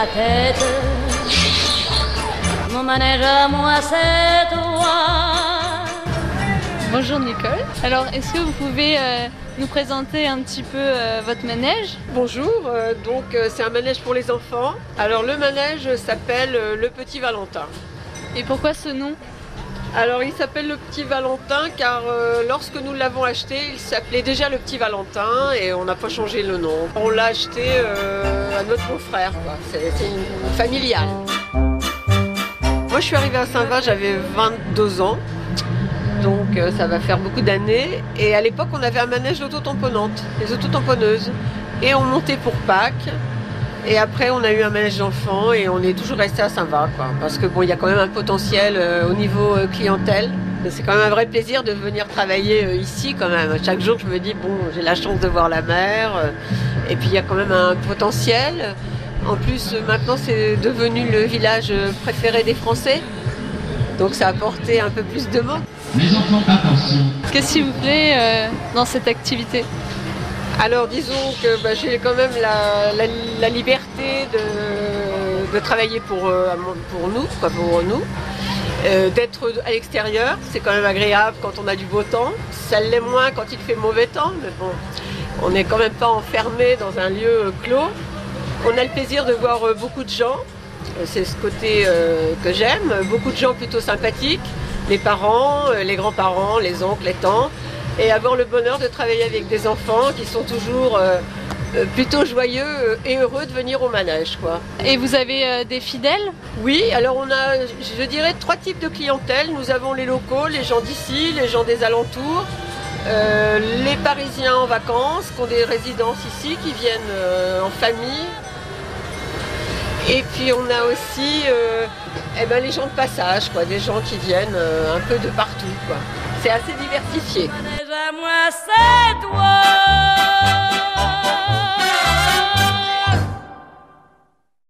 la tête. Mon manège à moi, c'est toi. Bonjour Nicole. Alors, est-ce que vous pouvez euh, nous présenter un petit peu euh, votre manège? Bonjour, euh, donc euh, c'est un manège pour les enfants. Alors le manège s'appelle euh, le Petit Valentin. Et pourquoi ce nom? Alors il s'appelle le Petit Valentin car euh, lorsque nous l'avons acheté, il s'appelait déjà le Petit Valentin et on n'a pas changé le nom. On l'a acheté euh, notre beau-frère, c'est familiale. Moi je suis arrivée à Saint-Va, j'avais 22 ans. Donc euh, ça va faire beaucoup d'années. Et à l'époque, on avait un manège d'autotamponnante, les autotamponneuses. Et on montait pour Pâques. Et après, on a eu un manège d'enfants et on est toujours resté à Saint-Va. Parce que bon, il y a quand même un potentiel euh, au niveau euh, clientèle. C'est quand même un vrai plaisir de venir travailler ici quand même. Chaque jour, je me dis, bon, j'ai la chance de voir la mer. Et puis, il y a quand même un potentiel. En plus, maintenant, c'est devenu le village préféré des Français. Donc, ça a apporté un peu plus de monde. Les enfants, attention. Qu'est-ce qui vous plaît euh, dans cette activité? Alors disons que bah, j'ai quand même la, la- la liberté de, de travailler pour, euh, pour nous, quoi, pour nous. Euh, D'être à l'extérieur, c'est quand même agréable quand on a du beau temps. Ça l'est moins quand il fait mauvais temps, mais bon, on n'est quand même pas enfermé dans un lieu clos. On a le plaisir de voir euh, beaucoup de gens. Euh, C'est ce côté euh, que j'aime. Beaucoup de gens plutôt sympathiques. Les parents, les grands-parents, les oncles, les tantes. Et avoir le bonheur de travailler avec des enfants qui sont toujours plutôt joyeux et heureux de venir au manège. Quoi. Et vous avez des fidèles? Oui, alors on a, je dirais, trois types de clientèle. Nous avons les locaux, les gens d'ici, les gens des alentours, euh, les Parisiens en vacances, qui ont des résidences ici, qui viennent euh, en famille. Et puis on a aussi euh, eh ben, les gens de passage, quoi, des gens qui viennent euh, un peu de partout. C'est assez diversifié. Manège à moi, c'est toi.